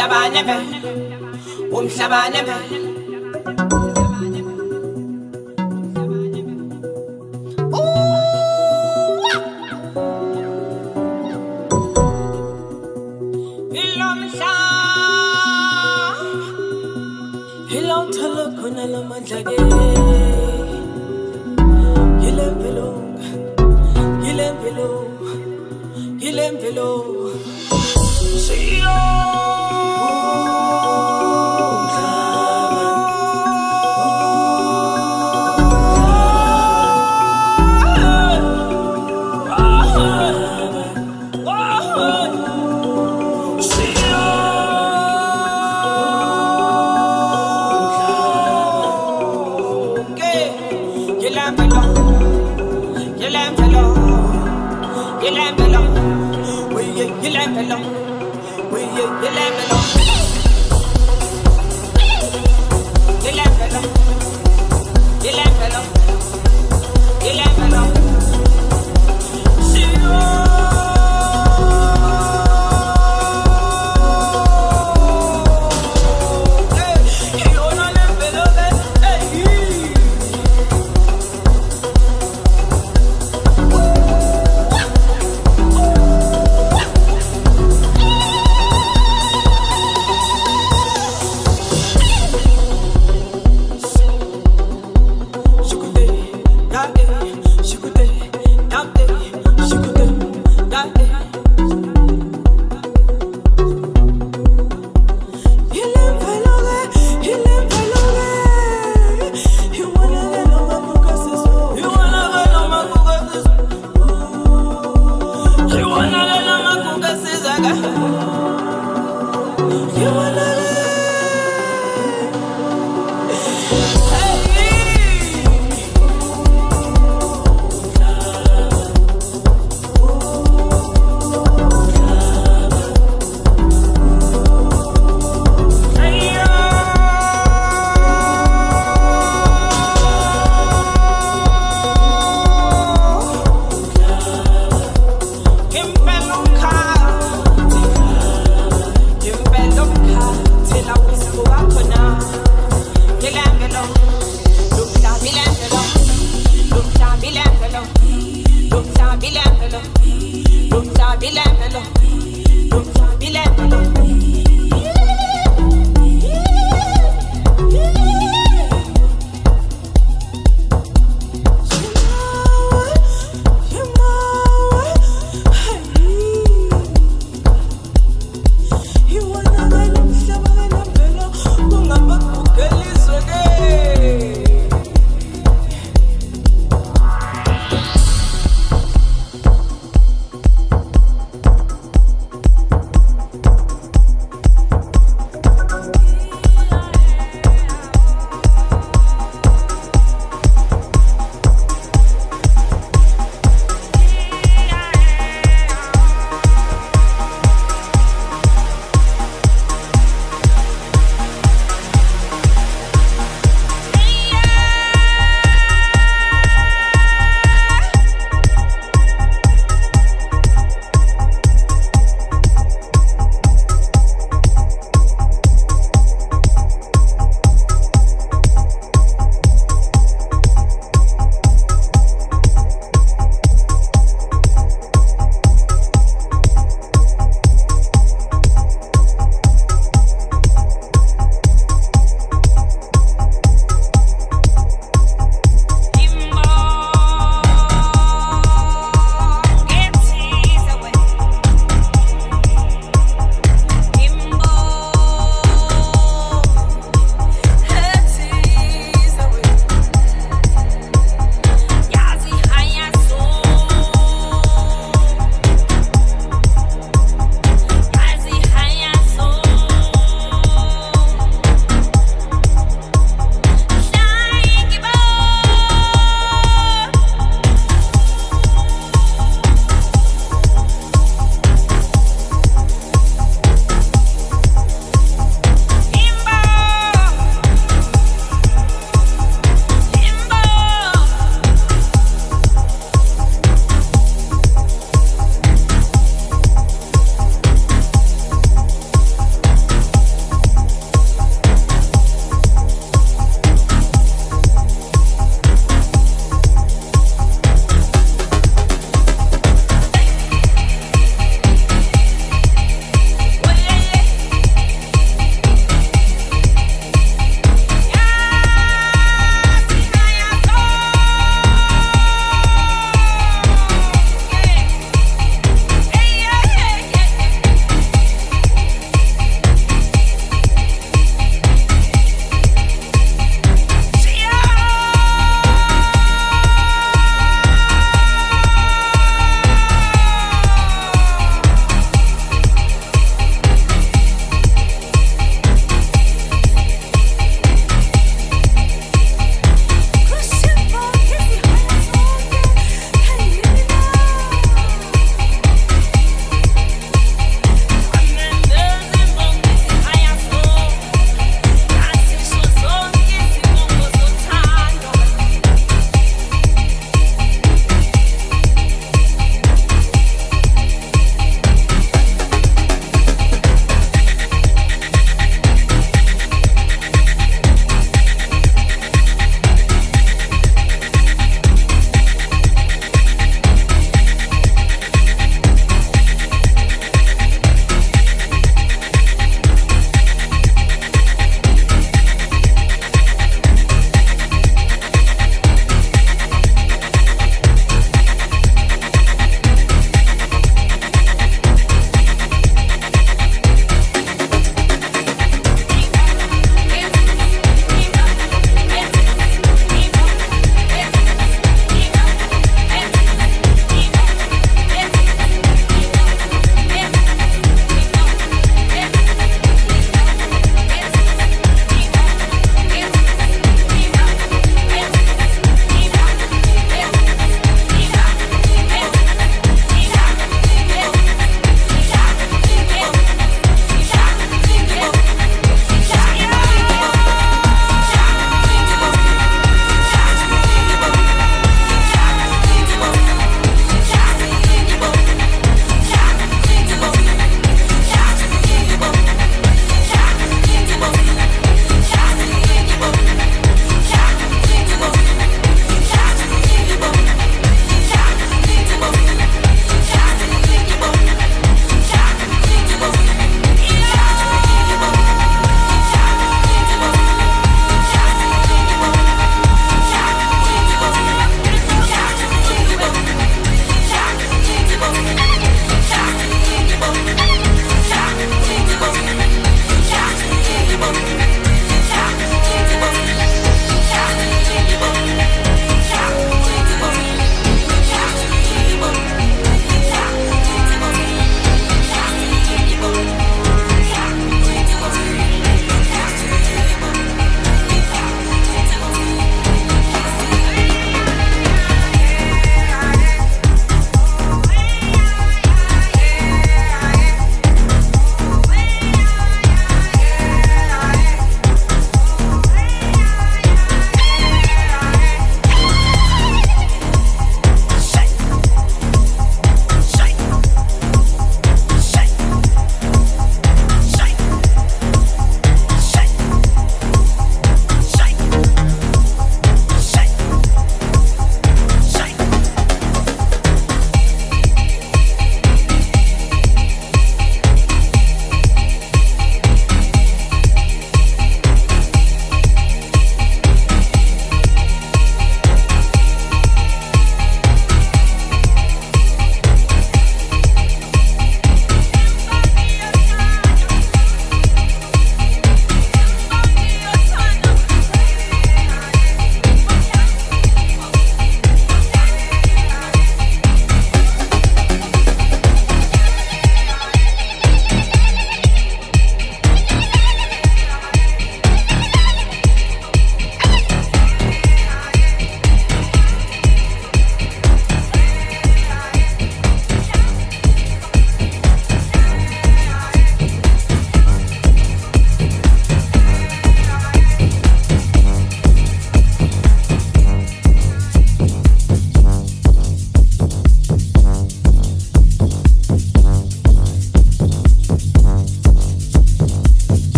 umhlabane phela umhlabane phela